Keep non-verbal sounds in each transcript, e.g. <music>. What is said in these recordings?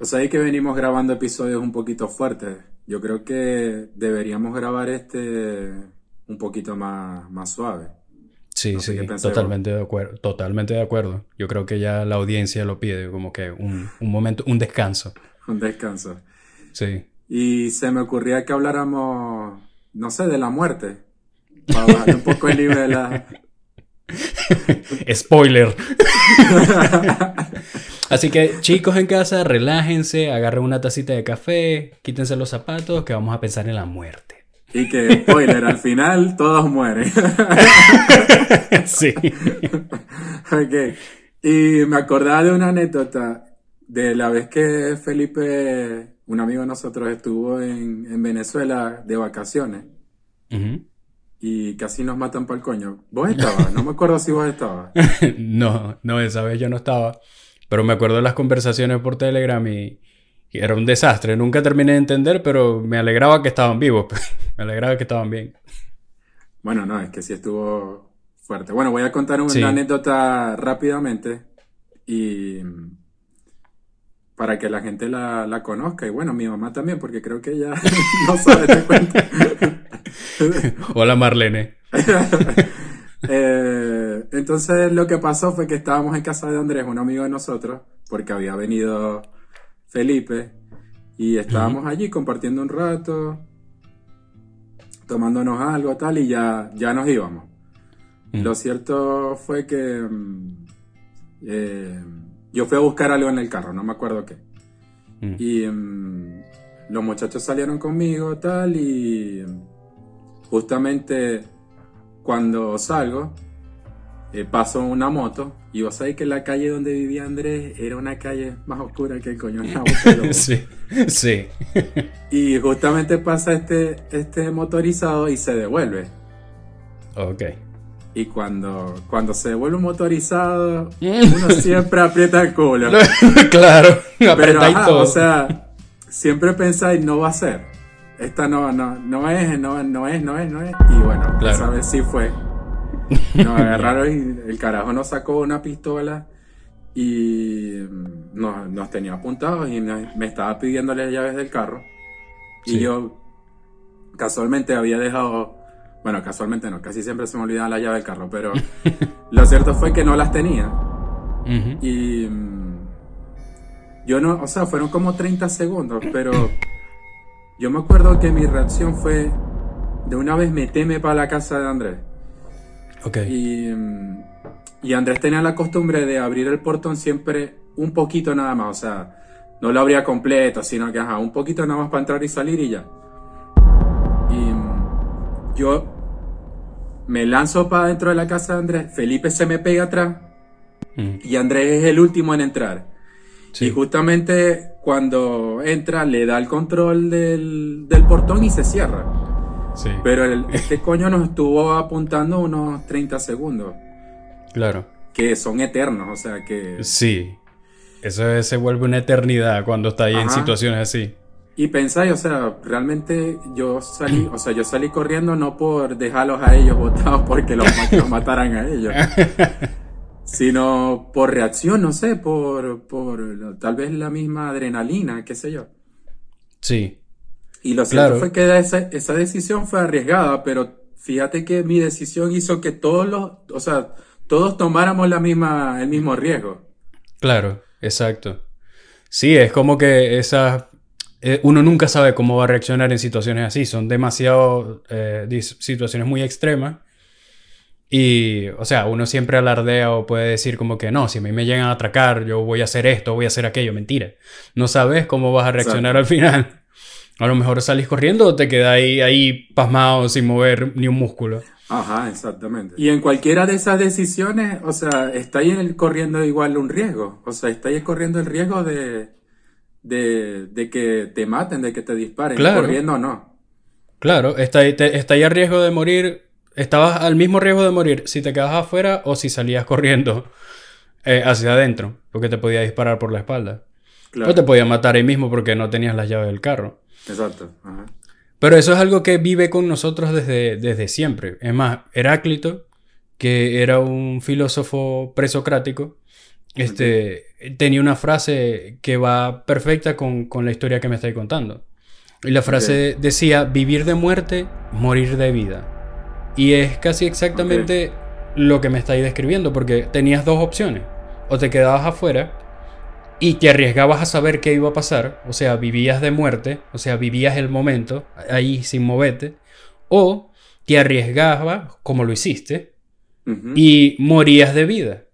Pues ahí que venimos grabando episodios un poquito fuertes. Yo creo que deberíamos grabar este un poquito más, más suave. Sí, sí, totalmente de acuerdo, totalmente de acuerdo. Yo creo que ya la audiencia lo pide, como que un, un momento, un descanso. <laughs> Un descanso. Sí. Y se me ocurría que habláramos, no sé, de la muerte. Para bajar un poco el nivel a... <laughs> Spoiler. <laughs> Así que chicos en casa, relájense, agarren una tacita de café, quítense los zapatos, que vamos a pensar en la muerte. Y que, spoiler, al final todos mueren. <laughs> sí. ok. Y me acordaba de una anécdota de la vez que Felipe, un amigo de nosotros, estuvo en, Venezuela de vacaciones. Y casi nos matan para el coño. ¿Vos estabas? No me acuerdo si vos estabas. <laughs> no, no, esa vez yo no estaba. Pero me acuerdo de las conversaciones por Telegram y, era un desastre. Nunca terminé de entender, pero me alegraba que estaban vivos. <laughs> me alegraba que estaban bien. Bueno, no, es que sí estuvo fuerte. Bueno, voy a contar una anécdota rápidamente y para que la gente la, conozca. Y bueno, mi mamá también, porque creo que ella <laughs> no sabe de cuenta. <laughs> Hola Marlene. Eh, entonces lo que pasó fue que estábamos en casa de Andrés, un amigo de nosotros, porque había venido Felipe, y estábamos allí compartiendo un rato, tomándonos algo tal, y ya, ya nos íbamos. Lo cierto fue que mm, eh, yo fui a buscar algo en el carro, no me acuerdo qué. Y mm, los muchachos salieron conmigo tal, y justamente cuando salgo, eh, paso una moto y vos sabés que la calle donde vivía Andrés era una calle más oscura que el coño <laughs> Sí, sí. <laughs> y justamente pasa este, este motorizado y se devuelve. Ok. Y cuando, cuando se devuelve un motorizado, <laughs> uno siempre aprieta el culo. claro, pero todo. o sea, siempre pensáis, no va a ser esta no, no, no es, no, no es, no es, no es. Y bueno, esa vez sí fue. Nos agarraron y el carajo nos sacó una pistola y mm, nos, nos tenía apuntados y me, estaba pidiendo las llaves del carro. Y yo casualmente había dejado, bueno, casualmente no, casi siempre se me olvidaba la llave del carro, pero <laughs> lo cierto fue que no las tenía. Y mm, yo no, o sea, fueron como 30 segundos, pero yo me acuerdo que mi reacción fue de una vez meteme para la casa de Andrés. Ok. Y, Andrés tenía la costumbre de abrir el portón siempre un poquito nada más, o sea, no lo abría completo, sino que ajá, un poquito nada más para entrar y salir y ya. Y yo me lanzo para dentro de la casa de Andrés, Felipe se me pega atrás mm. y Andrés es el último en entrar. Y justamente cuando entra le da el control del, portón y se cierra. Sí. Pero <laughs> este coño nos estuvo apuntando unos 30 segundos. Claro. Que son eternos, o sea que... Sí. Eso se vuelve una eternidad cuando está ahí en situaciones así. Y pensáis, o sea, realmente yo salí, o sea, yo salí corriendo no por dejarlos a ellos <laughs> botados porque los, los mataran a ellos. <laughs> sino por reacción, no sé, por, por tal vez la misma adrenalina, qué sé yo. Sí. Y lo cierto fue que esa, esa, decisión fue arriesgada, pero fíjate que mi decisión hizo que todos los, o sea, todos tomáramos la misma, el mismo riesgo. Claro, exacto. Sí, es como que esas eh, uno nunca sabe cómo va a reaccionar en situaciones así. Son demasiado eh, situaciones muy extremas y, o sea, uno siempre alardea o puede decir como que no, si a mí me llegan a atracar, yo voy a hacer esto, voy a hacer aquello. Mentira. No sabes cómo vas a reaccionar al final. A lo mejor salís corriendo o te quedas ahí, ahí pasmado sin mover ni un músculo. Ajá, exactamente. Y en cualquiera de esas decisiones, o sea, estáis corriendo igual un riesgo. O sea, estáis corriendo el riesgo de, de, de que te maten, de que te disparen, claro. corriendo no. Claro, está, está a riesgo de morir, estabas al mismo riesgo de morir si te quedabas afuera o si salías corriendo eh, hacia adentro, porque te podía disparar por la espalda. O te podía matar ahí mismo porque no tenías las llaves del carro. Exacto. Ajá. Pero eso es algo que vive con nosotros desde, desde siempre. Es más, Heráclito, que era un filósofo presocrático, este, tenía una frase que va perfecta con, la historia que me estáis contando. Y la frase decía, vivir de muerte, morir de vida. Y es casi exactamente lo que me estáis describiendo, porque tenías dos opciones. O te quedabas afuera y te arriesgabas a saber qué iba a pasar, o sea, vivías de muerte, o sea, vivías el momento ahí sin moverte, o te arriesgabas, como lo hiciste, y morías de vida.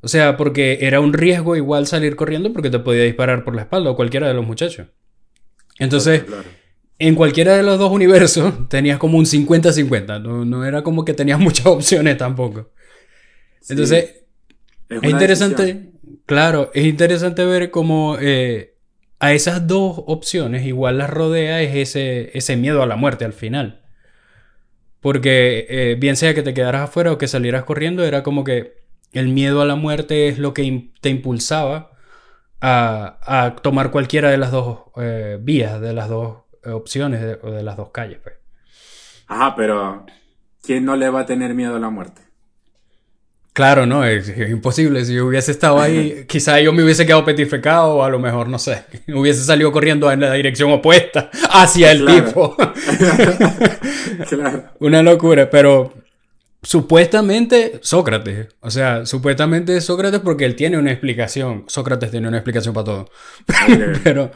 O sea, porque era un riesgo igual salir corriendo porque te podía disparar por la espalda o cualquiera de los muchachos. Entonces, en cualquiera de los dos universos <laughs> tenías como un 50-50, no, era como que tenías <laughs> muchas opciones tampoco. Entonces, es, interesante. Claro, es interesante ver cómo eh, a esas dos opciones igual las rodea es ese, ese miedo a la muerte al final. Porque eh, bien sea que te quedaras afuera o que salieras corriendo, era como que el miedo a la muerte es lo que te impulsaba a, tomar cualquiera de las dos eh, vías, de las dos opciones o de, las dos calles. Pues. Ajá, pero ¿quién no le va a tener miedo a la muerte? Claro, no, es, imposible. Si yo hubiese estado ahí, <laughs> quizá yo me hubiese quedado petrificado o a lo mejor, no sé, <laughs> hubiese salido corriendo en la dirección opuesta <laughs> hacia el tipo. claro. Una locura, pero supuestamente Sócrates, o sea, supuestamente Sócrates porque él tiene una explicación. Sócrates tiene una explicación para todo. pero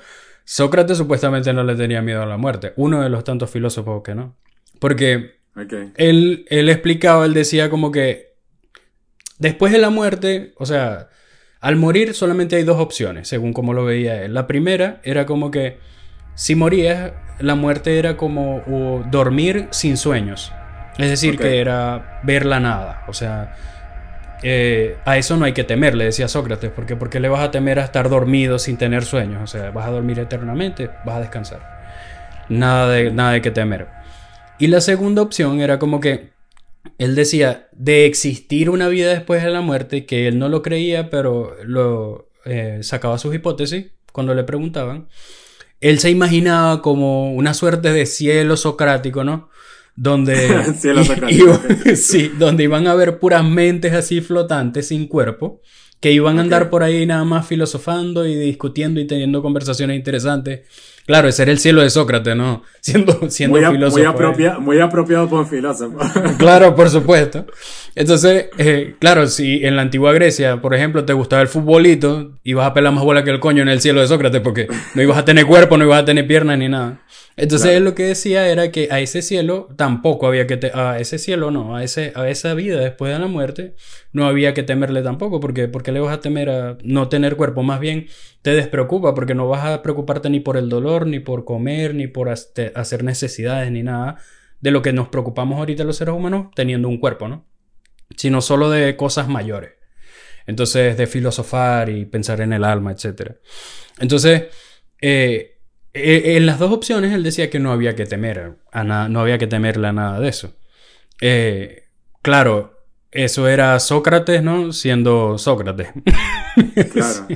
Sócrates supuestamente no le tenía miedo a la muerte. Uno de los tantos filósofos que no. Porque él, él explicaba, él decía como que Después de la muerte, o sea, al morir solamente hay dos opciones, según como lo veía él. La primera era como que si morías, la muerte era como dormir sin sueños. Es decir, que era ver la nada. O sea, eh, a eso no hay que temer, le decía Sócrates, porque ¿por le vas a temer a estar dormido sin tener sueños? O sea, vas a dormir eternamente, vas a descansar. Nada de, nada de que temer. Y la segunda opción era como que él decía de existir una vida después de la muerte, que él no lo creía, pero lo eh, sacaba sus hipótesis cuando le preguntaban. Él se imaginaba como una suerte de cielo socrático, ¿no? Donde, <laughs> <laughs> sí, donde iban a haber puras mentes así flotantes, sin cuerpo, que iban a andar por ahí nada más filosofando y discutiendo y teniendo conversaciones interesantes Claro, ese era el cielo de Sócrates, ¿no? <laughs> Siendo, siendo muy, filósofo. Muy, apropiado por un filósofo. <laughs> claro, por supuesto. Entonces, eh, claro, si en la antigua Grecia, por ejemplo, te gustaba el futbolito, ibas a pelar más bola que el coño en el cielo de Sócrates, porque no ibas a tener cuerpo, no ibas a tener piernas ni nada. Entonces él lo que decía era que a ese cielo tampoco había que... a ese cielo no, a, ese, a esa vida después de la muerte no había que temerle tampoco, porque porque le vas a temer a no tener cuerpo? Más bien te despreocupa porque no vas a preocuparte ni por el dolor, ni por comer, ni por hacer necesidades, ni nada de lo que nos preocupamos ahorita los seres humanos teniendo un cuerpo, ¿no? Sino solo de cosas mayores. Entonces, de filosofar y pensar en el alma, etc. Entonces, eh, eh, en las dos opciones él decía que no había que temer a nada, no había que temerle a nada de eso. Eh, claro, eso era Sócrates, ¿no? Siendo Sócrates. <laughs> Claro.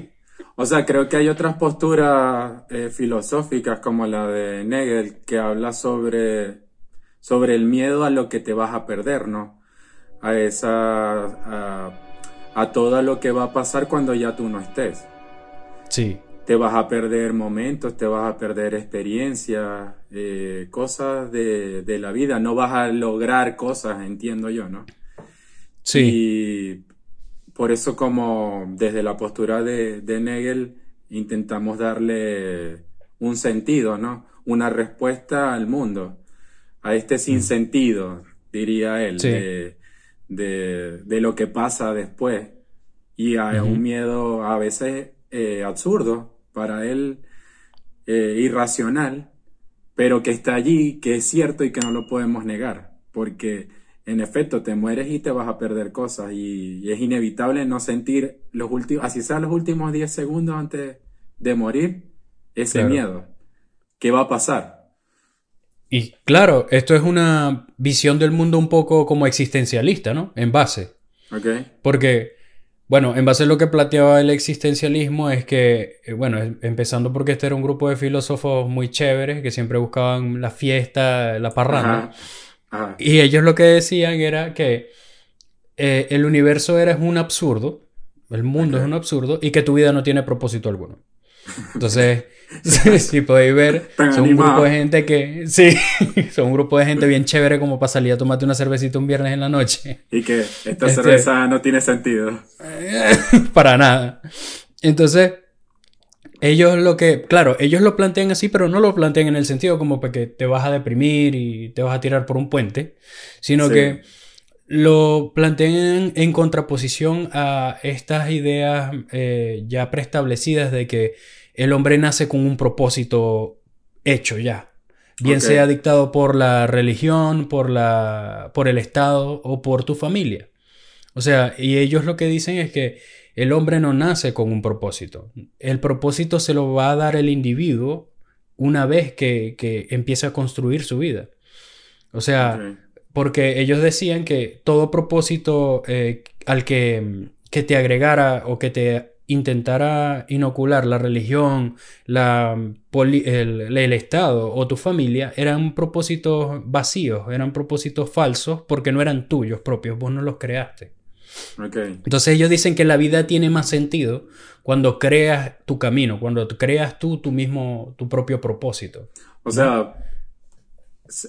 O sea, creo que hay otras posturas eh, filosóficas como la de Nagel que habla sobre, sobre el miedo a lo que te vas a perder, ¿no? A esa, a, a todo lo que va a pasar cuando ya tú no estés. Sí te vas a perder momentos, te vas a perder experiencias, eh, cosas de, de, la vida, no vas a lograr cosas, entiendo yo, ¿no? Sí. Y por eso como desde la postura de, de Nagel intentamos darle un sentido, ¿no? Una respuesta al mundo, a este mm. sinsentido, diría él, de, de, lo que pasa después y a un miedo a veces eh, absurdo, para él eh, irracional, pero que está allí, que es cierto y que no lo podemos negar, porque en efecto te mueres y te vas a perder cosas y, es inevitable no sentir los últimos, así sea los últimos 10 segundos antes de morir, ese miedo. ¿Qué va a pasar? Y claro, esto es una visión del mundo un poco como existencialista, ¿no? En base. Ok. Porque, bueno, en base a lo que planteaba el existencialismo es que, eh, bueno, empezando porque este era un grupo de filósofos muy chéveres que siempre buscaban la fiesta, la parranda. Y ellos lo que decían era que eh, el universo era un absurdo, el mundo es un absurdo y que tu vida no tiene propósito alguno. Entonces, <laughs> si podéis ver, <laughs> son un grupo de gente que, <laughs> sí, son un grupo de gente bien chévere como para salir a tomarte una cervecita un viernes en la noche. Y que esta este, cerveza no tiene sentido. para nada. Entonces, ellos lo que, claro, ellos lo plantean así, pero no lo plantean en el sentido como que te vas a deprimir y te vas a tirar por un puente, sino que lo plantean en contraposición a estas ideas eh, ya preestablecidas de que el hombre nace con un propósito hecho ya. Bien sea dictado por la religión, por, la, por el Estado o por tu familia. O sea, y ellos lo que dicen es que el hombre no nace con un propósito. El propósito se lo va a dar el individuo una vez que, que empieza a construir su vida. O sea, porque ellos decían que todo propósito eh, al que, que te agregara o que te intentara inocular la religión, la, el, el, Estado o tu familia eran propósitos vacíos, eran propósitos falsos porque no eran tuyos propios, vos no los creaste. Entonces ellos dicen que la vida tiene más sentido cuando creas tu camino, cuando creas tú tu mismo, tu propio propósito. O sea,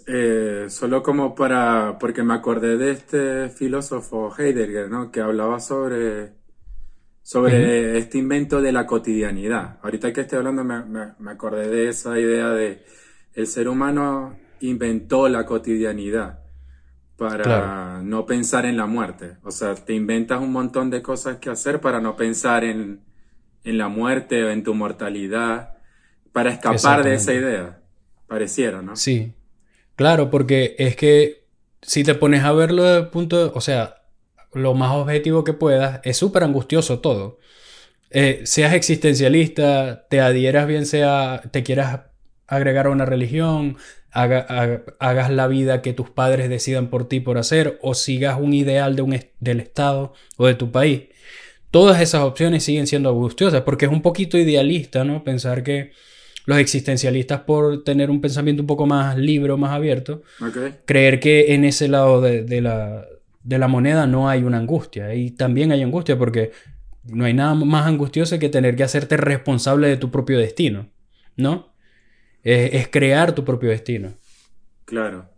eh, solo como para, porque me acordé de este filósofo Heidegger, ¿no? Que hablaba sobre sobre este invento de la cotidianidad. Ahorita que estoy hablando me, me, acordé de esa idea de el ser humano inventó la cotidianidad para no pensar en la muerte. O sea, te inventas un montón de cosas que hacer para no pensar en, en la muerte o en tu mortalidad, para escapar de esa idea. Pareciera, ¿no? Sí. Claro, porque es que si te pones a verlo de punto, o sea, lo más objetivo que puedas, es súper angustioso todo. Eh, seas existencialista, te adhieras bien sea, te quieras agregar a una religión, hagas la vida que tus padres decidan por ti por hacer, o sigas un ideal de un, del Estado o de tu país. Todas esas opciones siguen siendo angustiosas porque es un poquito idealista, ¿no? Pensar que los existencialistas, por tener un pensamiento un poco más libre o más abierto, creer que en ese lado de la, de la moneda no hay una angustia. Y también hay angustia porque no hay nada más angustioso que tener que hacerte responsable de tu propio destino, ¿no? Es, crear tu propio destino. Claro.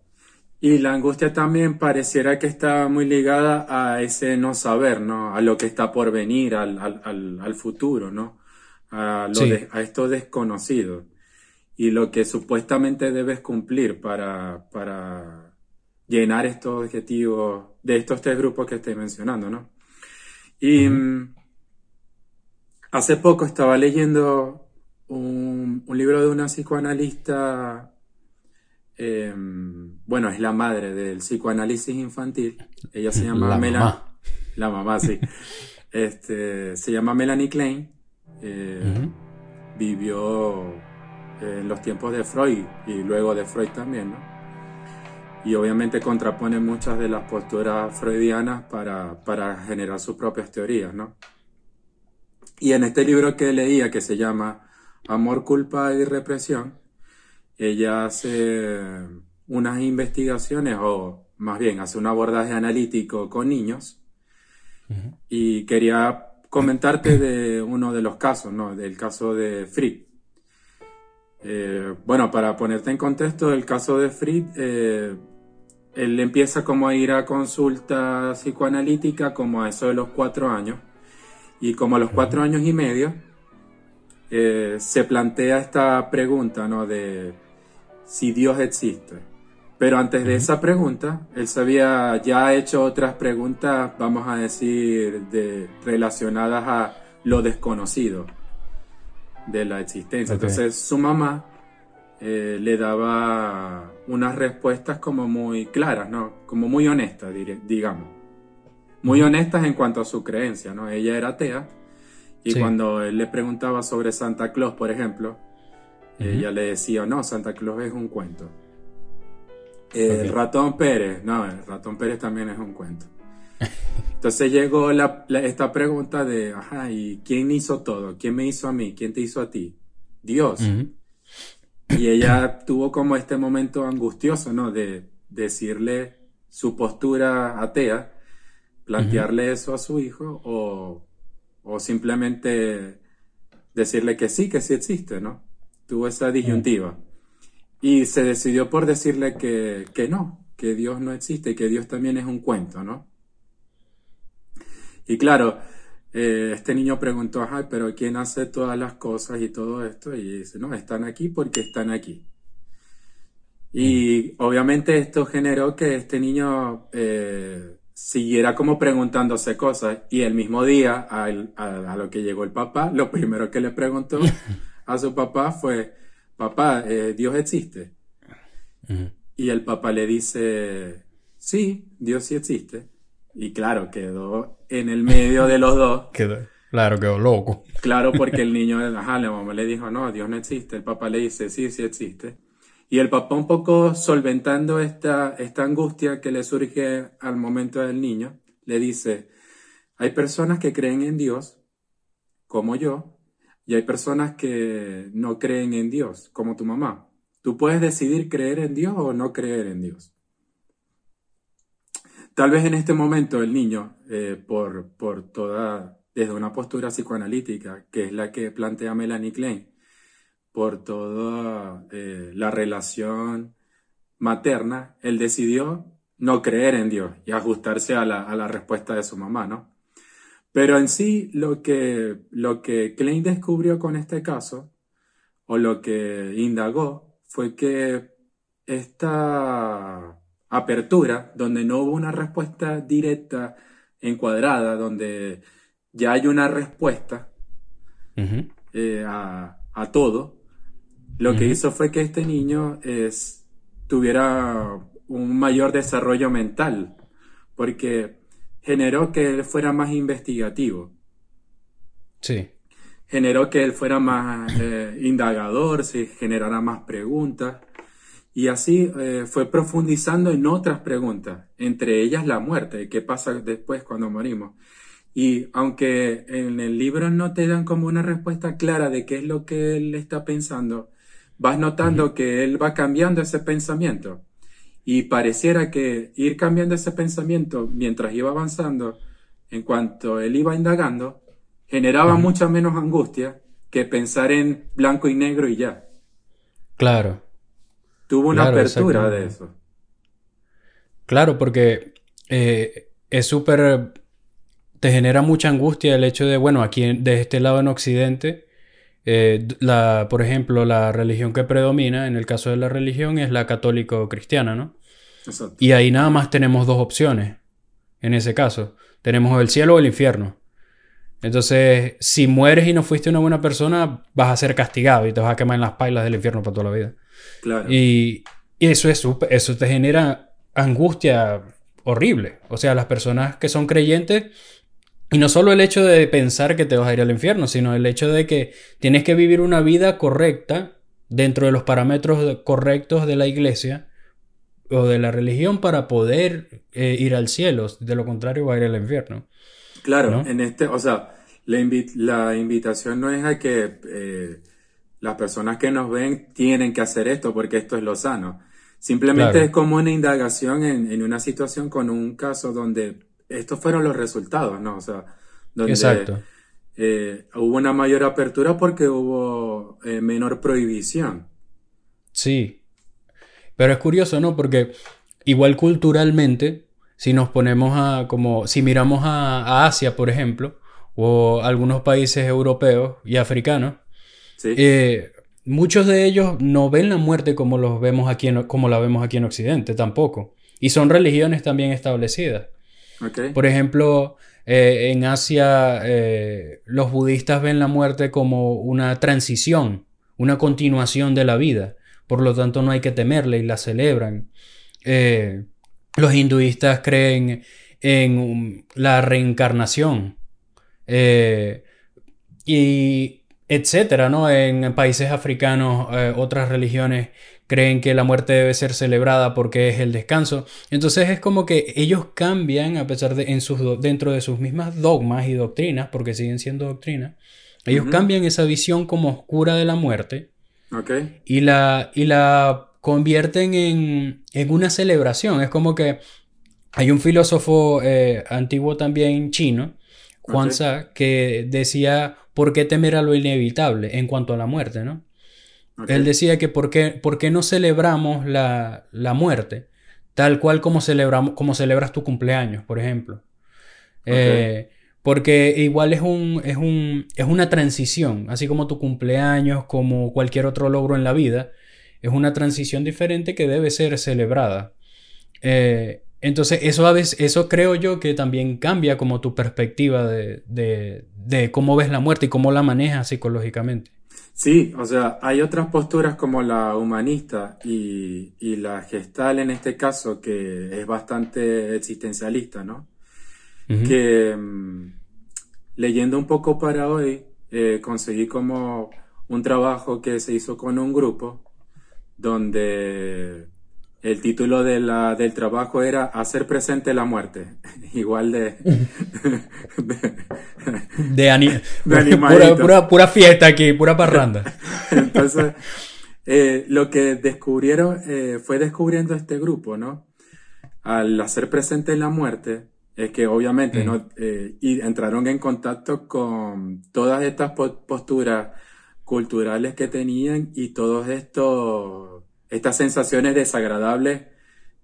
Y la angustia también pareciera que está muy ligada a ese no saber, ¿no? A lo que está por venir, al, futuro, ¿no? A, a esto desconocido. Y lo que supuestamente debes cumplir para, para llenar estos objetivos de estos tres grupos que estoy mencionando, ¿no? Y mm, hace poco estaba leyendo un, libro de una psicoanalista, em, bueno, es la madre del psicoanálisis infantil, ella se <laughs> llama Melanie, la mamá, sí, <laughs> este, se llama Melanie Klein, eh, vivió en los tiempos de Freud y luego de Freud también, ¿no? y obviamente contrapone muchas de las posturas freudianas para, generar sus propias teorías, ¿no? Y en este libro que leía, que se llama Amor, Culpa y Represión, ella hace unas investigaciones, o más bien hace un abordaje analítico con niños, y quería comentarte de uno de los casos, ¿no? Del caso de Fried. Eh, bueno, para ponerte en contexto, el caso de Fried eh, él empieza como a ir a consulta psicoanalítica como a eso de los cuatro años. Y como a los cuatro años y medio, eh, se plantea esta pregunta, ¿no? De si Dios existe. Pero antes de esa pregunta, él se había ya hecho otras preguntas, vamos a decir, de, relacionadas a lo desconocido de la existencia. Entonces su mamá eh, le daba unas respuestas como muy claras, ¿no? Como muy honestas, digamos. Muy honestas en cuanto a su creencia, ¿no? Ella era atea y cuando él le preguntaba sobre Santa Claus, por ejemplo, Ella le decía, no, Santa Claus es un cuento. El ratón Pérez, no, el ratón Pérez también es un cuento. <laughs> Entonces llegó esta pregunta de, ajá, ¿y quién hizo todo? ¿Quién me hizo a mí? ¿Quién te hizo a ti? Dios. Y ella tuvo como este momento angustioso, ¿no? De decirle su postura atea, plantearle eso a su hijo o, o, simplemente decirle que sí, que sí existe, ¿no? Tuvo esa disyuntiva. Y se decidió por decirle que, que no, que Dios no existe, que Dios también es un cuento, ¿no? Y claro, eh, este niño preguntó, ay, pero ¿quién hace todas las cosas y todo esto? Y dice, no, están aquí porque están aquí. Y obviamente esto generó que este niño eh, siguiera como preguntándose cosas y el mismo día a, a, lo que llegó el papá, lo primero que le preguntó <laughs> a su papá fue, papá, eh, ¿Dios existe? Y el papá le dice, sí, Dios sí existe. Y claro, quedó en el medio de los dos. <laughs> Quedó, claro, quedó loco. Claro, porque el <laughs> niño, ajá, la mamá le dijo, no, Dios no existe. El papá le dice, sí, sí existe. Y el papá un poco solventando esta, esta angustia que le surge al momento del niño, le dice, hay personas que creen en Dios, como yo, y hay personas que no creen en Dios, como tu mamá. Tú puedes decidir creer en Dios o no creer en Dios. Tal vez en este momento el niño, eh, por, por toda, desde una postura psicoanalítica, que es la que plantea Melanie Klein, por toda eh, la relación materna, él decidió no creer en Dios y ajustarse a la, a la respuesta de su mamá, ¿no? Pero en sí, lo que, lo que Klein descubrió con este caso, o lo que indagó, fue que esta apertura, donde no hubo una respuesta directa, encuadrada, donde ya hay una respuesta eh, a, todo, lo que hizo fue que este niño es, tuviera un mayor desarrollo mental, porque generó que él fuera más investigativo. Sí. Generó que él fuera más eh, indagador, se generara más preguntas. Y así eh, fue profundizando en otras preguntas, entre ellas la muerte, qué pasa después cuando morimos. Y aunque en el libro no te dan como una respuesta clara de qué es lo que él está pensando, vas notando que él va cambiando ese pensamiento. Y pareciera que ir cambiando ese pensamiento mientras iba avanzando, en cuanto él iba indagando, generaba mucha menos angustia que pensar en blanco y negro y ya. Claro. Tuvo una apertura de eso. Claro, porque eh, es súper... Te genera mucha angustia el hecho de, bueno, aquí de este lado en Occidente, eh, la, por ejemplo, la religión que predomina, en el caso de la religión, es la católico-cristiana, ¿no? Exacto. Y ahí nada más tenemos dos opciones, en ese caso. Tenemos el cielo o el infierno. Entonces, si mueres y no fuiste una buena persona, vas a ser castigado y te vas a quemar en las pailas del infierno para toda la vida. Y, eso, es, eso te genera angustia horrible. O sea, las personas que son creyentes, y no solo el hecho de pensar que te vas a ir al infierno, sino el hecho de que tienes que vivir una vida correcta dentro de los parámetros correctos de la iglesia o de la religión para poder eh, ir al cielo. De lo contrario, va a ir al infierno. Claro, en este, o sea, la, la, invitación no es a que eh, las personas que nos ven tienen que hacer esto porque esto es lo sano. Simplemente es como una indagación en, una situación con un caso donde estos fueron los resultados, ¿no? O sea, donde eh, hubo una mayor apertura porque hubo eh, menor prohibición. Sí. Pero es curioso, ¿no? Porque igual culturalmente, si nos ponemos a, como, si miramos a Asia, por ejemplo, o algunos países europeos y africanos, eh, muchos de ellos no ven la muerte como, los vemos aquí como la vemos aquí en Occidente, tampoco. Y son religiones también establecidas. Por ejemplo, eh, en Asia eh, los budistas ven la muerte como una transición, una continuación de la vida. Por lo tanto, no hay que temerle y la celebran. los hinduistas creen en la reencarnación. y etcétera, ¿no? En países africanos, eh, otras religiones creen que la muerte debe ser celebrada porque es el descanso. Entonces es como que ellos cambian, a pesar de en sus, dentro de sus mismas dogmas y doctrinas, porque siguen siendo doctrinas, ellos cambian esa visión como oscura de la muerte y, la, y la convierten en, en, una celebración. Es como que hay un filósofo eh, antiguo también chino, Juan que decía, ¿por qué temer a lo inevitable en cuanto a la muerte? ¿no? Él decía que ¿por qué, por qué no celebramos la, la, muerte tal cual como, celebramos, como celebras tu cumpleaños, por ejemplo. Eh, porque igual es, un, es, un, es una transición, así como tu cumpleaños, como cualquier otro logro en la vida, es una transición diferente que debe ser celebrada. Eh, entonces, eso, a veces, eso creo yo que también cambia como tu perspectiva de, de, de, cómo ves la muerte y cómo la manejas psicológicamente. Sí, o sea, hay otras posturas como la humanista y, y la gestal en este caso, que es bastante existencialista, ¿no? que mm, leyendo un poco para hoy, eh, conseguí como un trabajo que se hizo con un grupo donde el título de la, del trabajo era Hacer presente la muerte. <laughs> Igual de. <laughs> de, <laughs> de, pura, pura, fiesta aquí, pura parranda. Entonces, eh, lo que descubrieron eh, fue descubriendo este grupo, ¿no? Al hacer presente la muerte, es que obviamente no eh, y entraron en contacto con todas estas posturas culturales que tenían y todas estas sensaciones desagradables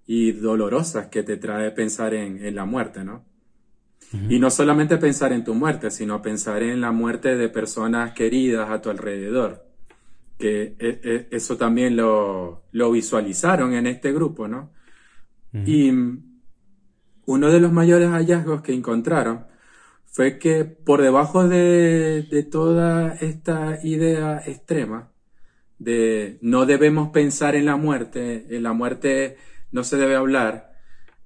y dolorosas que te trae pensar en, la muerte, ¿no? Y no solamente pensar en tu muerte, sino pensar en la muerte de personas queridas a tu alrededor. Que e, e, eso también lo, lo visualizaron en este grupo, ¿no? Y uno de los mayores hallazgos que encontraron fue que por debajo de, toda esta idea extrema de no debemos pensar en la muerte, en la muerte no se debe hablar,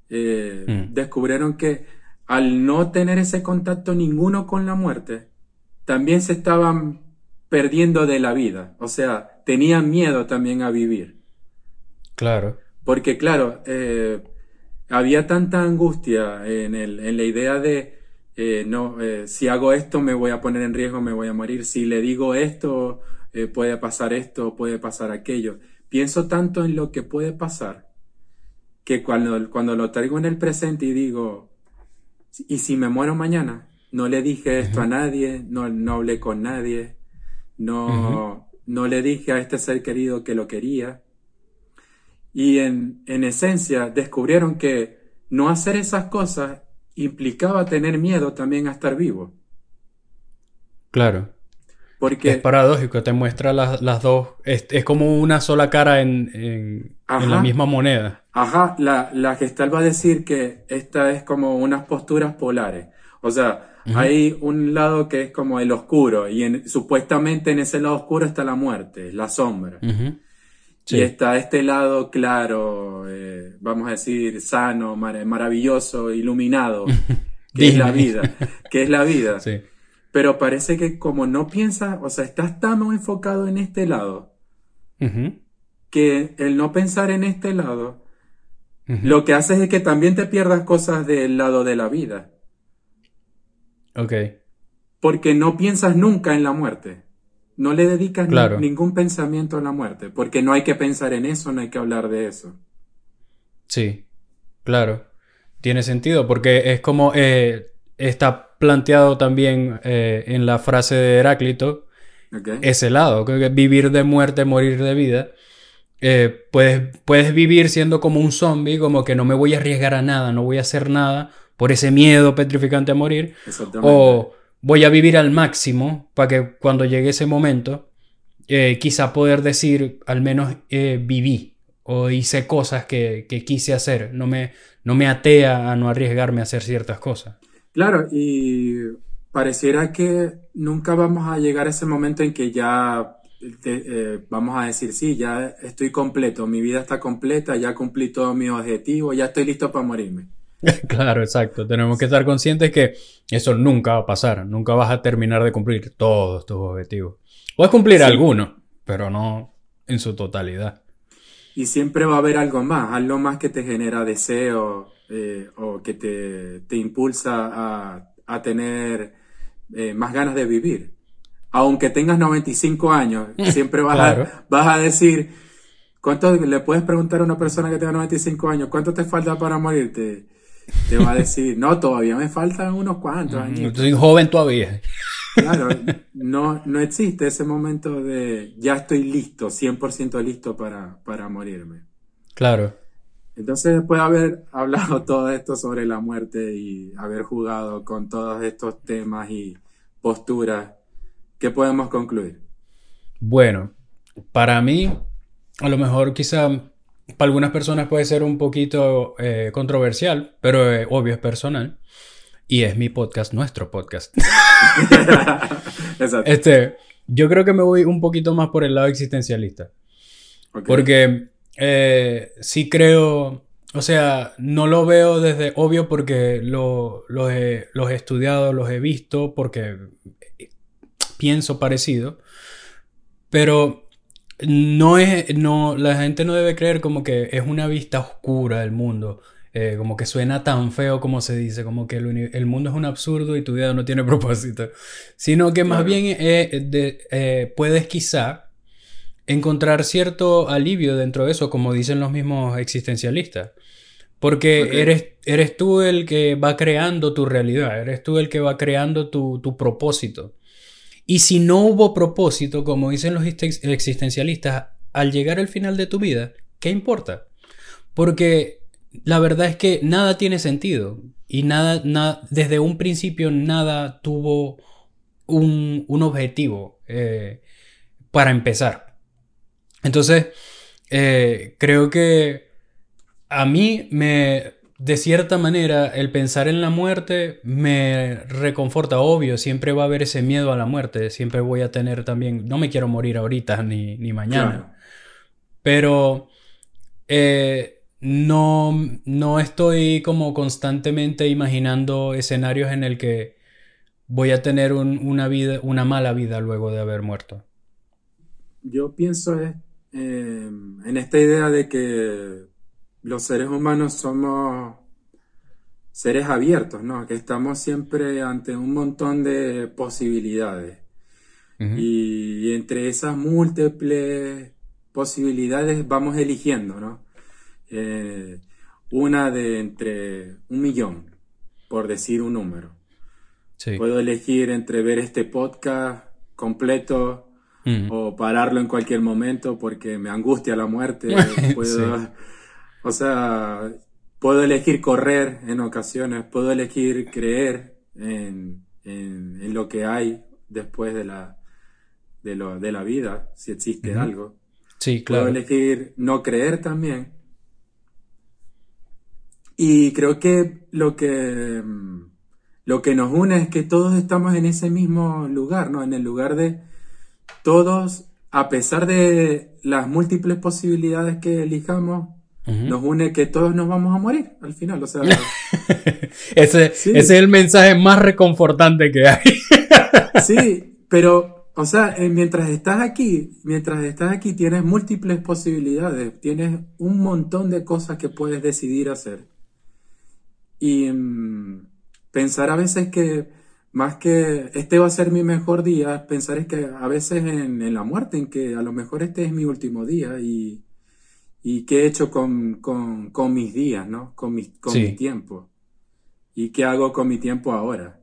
eh, mm. descubrieron que al no tener ese contacto ninguno con la muerte, también se estaban perdiendo de la vida, o sea, tenían miedo también a vivir. Claro. Porque claro, eh, había tanta angustia en, el, en la idea de, eh, no, eh, si hago esto me voy a poner en riesgo, me voy a morir, si le digo esto, eh, puede pasar esto, puede pasar aquello. Pienso tanto en lo que puede pasar que cuando, cuando lo traigo en el presente y digo, ¿y si me muero mañana? No le dije esto a nadie, no, no hablé con nadie, no, no le dije a este ser querido que lo quería. Y en, en esencia descubrieron que no hacer esas cosas implicaba tener miedo también a estar vivo. Claro. Porque es paradójico, te muestra las, las dos, es, es, como una sola cara en, en, en, la misma moneda. Ajá, la, la gestal va a decir que esta es como unas posturas polares. O sea, hay un lado que es como el oscuro y en, supuestamente en ese lado oscuro está la muerte, la sombra. Y está este lado claro, eh, vamos a decir, sano, maravilloso, iluminado, <laughs> que es la vida, que es la vida. Pero parece que como no piensas, o sea, estás tan enfocado en este lado, que el no pensar en este lado, lo que hace es que también te pierdas cosas del lado de la vida. Ok. Porque no piensas nunca en la muerte. No le dedicas ningún pensamiento a la muerte, porque no hay que pensar en eso, no hay que hablar de eso. Sí, claro. Tiene sentido, porque es como eh, está planteado también eh, en la frase de Heráclito, ese lado, que vivir de muerte, morir de vida. Eh, puedes, puedes vivir siendo como un zombie, como que no me voy a arriesgar a nada, no voy a hacer nada por ese miedo petrificante a morir. O voy a vivir al máximo para que cuando llegue ese momento, eh, quizá poder decir, al menos eh, viví o hice cosas que, quise hacer, no me, no me atea a no arriesgarme a hacer ciertas cosas. Claro, y pareciera que nunca vamos a llegar a ese momento en que ya eh, vamos a decir, sí, ya estoy completo, mi vida está completa, ya cumplí todos mis objetivos, ya estoy listo para morirme. <laughs> claro, exacto. Tenemos que estar conscientes que eso nunca va a pasar. Nunca vas a terminar de cumplir todos tus objetivos. Puedes cumplir alguno, pero no en su totalidad. Y siempre va a haber algo más, algo más que te genera deseo eh, o que te, impulsa a, tener eh, más ganas de vivir. Aunque tengas 95 años, <laughs> siempre vas, a, vas a decir, ¿cuánto le puedes preguntar a una persona que tenga 95 años, ¿cuánto te falta para morirte? Te va a decir, <laughs> no, todavía me faltan unos cuantos años. Soy joven todavía. Claro, <laughs> no, no existe ese momento de ya estoy listo, 100% listo para, para morirme. Claro. Entonces, después de haber <laughs> hablado todo esto sobre la muerte y haber jugado con todos estos temas y posturas, ¿qué podemos concluir? Bueno, para mí, a lo mejor quizá para algunas personas puede ser un poquito eh, controversial, pero eh, obvio es personal. Y es mi podcast, nuestro podcast. <laughs> Exacto. Este, yo creo que me voy un poquito más por el lado existencialista. Porque eh, sí creo, o sea, no lo veo desde obvio porque lo, he, los he estudiado, los he visto, porque pienso parecido. Pero no es, no, la gente no debe creer como que es una vista oscura del mundo. Eh, como que suena tan feo como se dice, como que el, mundo es un absurdo y tu vida no tiene <laughs> propósito, sino que más bien eh, eh, puedes quizá encontrar cierto alivio dentro de eso, como dicen los mismos existencialistas. Porque eres, eres tú el que va creando tu realidad, eres tú el que va creando tu, tu propósito. Y si no hubo propósito, como dicen los existencialistas, al llegar al final de tu vida, ¿qué importa? Porque la verdad es que nada tiene sentido y nada, desde un principio nada tuvo un, objetivo eh, para empezar. Entonces, eh, creo que a mí me, de cierta manera, el pensar en la muerte me reconforta, obvio, siempre va a haber ese miedo a la muerte, siempre voy a tener también, no me quiero morir ahorita ni, ni mañana, pero... Eh, no, no estoy como constantemente imaginando escenarios en el que voy a tener una vida, una mala vida luego de haber muerto. Yo pienso eh, en esta idea de que los seres humanos somos seres abiertos, ¿no? Que estamos siempre ante un montón de posibilidades. y, entre esas múltiples posibilidades vamos eligiendo, ¿no? Eh, una de entre un millón, por decir un número. Puedo elegir entre ver este podcast completo o pararlo en cualquier momento porque me angustia la muerte. <laughs> O sea, puedo elegir correr en ocasiones, puedo elegir creer en, lo que hay después de la, de, la vida, si existe algo. Sí, claro. Puedo elegir no creer también. Y creo que lo que lo que nos une es que todos estamos en ese mismo lugar, ¿no? En el lugar de todos, a pesar de las múltiples posibilidades que elijamos, nos une que todos nos vamos a morir al final. O sea, <laughs> ese, ese, es el mensaje más reconfortante que hay. <laughs> sí, pero, o sea, eh, mientras estás aquí, mientras estás aquí, tienes múltiples posibilidades, tienes un montón de cosas que puedes decidir hacer. Y mm, pensar a veces que más que este va a ser mi mejor día, pensar es que a veces en, la muerte, en que a lo mejor este es mi último día y, y qué he hecho con, mis días, ¿no? Con, mi, con mi tiempo. Y qué hago con mi tiempo ahora.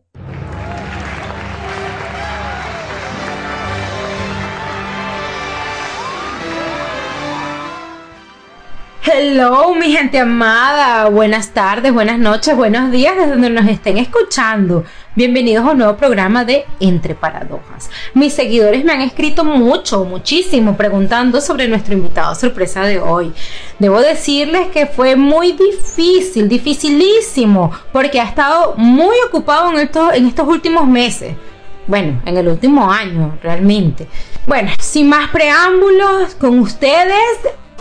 Hello, mi gente amada. Buenas tardes, buenas noches, buenos días desde donde nos estén escuchando. Bienvenidos a un nuevo programa de Entre Paradojas. Mis seguidores me han escrito mucho, muchísimo, preguntando sobre nuestro invitado sorpresa de hoy. Debo decirles que fue muy difícil, dificilísimo, porque ha estado muy ocupado en estos, en estos últimos meses. Bueno, en el último año, realmente. Bueno, sin más preámbulos, con ustedes,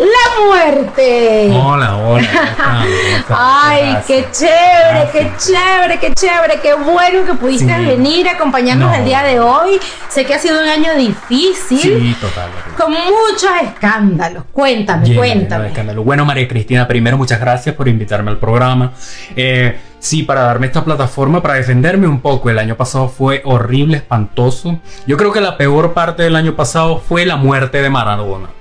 la muerte. Hola, hola. <laughs> Ay, qué chévere, qué chévere, qué chévere, qué bueno que pudiste venir a acompañarnos el día de hoy. Sé que ha sido un año difícil. Sí, total. Con muchos escándalos. Cuéntame, cuéntame. Bueno, María Cristina, primero muchas gracias por invitarme al programa. Eh, sí, para darme esta plataforma, para defenderme un poco. El año pasado fue horrible, espantoso. Yo creo que la peor parte del año pasado fue la muerte de Maradona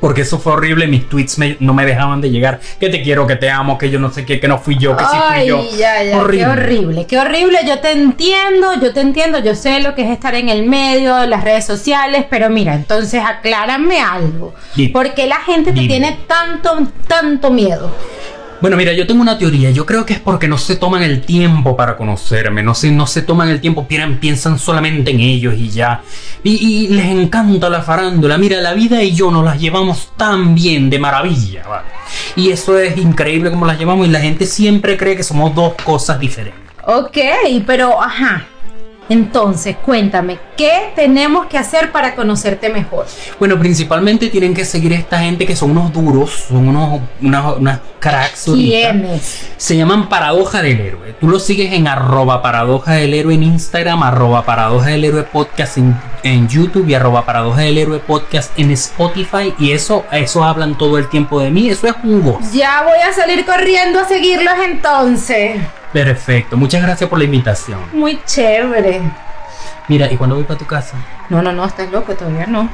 porque eso fue horrible. Mis tweets no me dejaban de llegar. Que te quiero, que te amo, que yo no sé qué, que no fui yo, que sí fui yo. Ya, ya, horrible. Qué horrible, qué horrible. Yo te entiendo, yo te entiendo. Yo sé lo que es estar en el medio, las redes sociales, pero mira, entonces aclárame algo. ¿Por qué la gente te tiene tanto, tanto miedo? Bueno, mira, yo tengo una teoría. Yo creo que es porque no se toman el tiempo para conocerme. No se, no se toman el tiempo, piensan solamente en ellos y ya. Y, les encanta la farándula. Mira, la vida y yo nos las llevamos tan bien, de maravilla, ¿vale? Y eso es increíble como las llevamos y la gente siempre cree que somos dos cosas diferentes. Ok, pero ajá. Entonces, cuéntame, ¿qué tenemos que hacer para conocerte mejor? Bueno, principalmente tienen que seguir a esta gente que son unos duros, son unos unas, cracks. ¿Quiénes? Se llaman Paradoja del Héroe. Tú lo sigues en arroba paradoja del héroe en Instagram, arroba paradoja del héroe podcast en, YouTube y arroba paradoja del héroe podcast en Spotify. Y eso, eso hablan todo el tiempo de mí. Eso es un gozo. Ya voy a salir corriendo a seguirlos entonces. Perfecto, muchas gracias por la invitación. Muy chévere. Mira, ¿y cuándo voy para tu casa? No, no, no, estás loco, todavía no.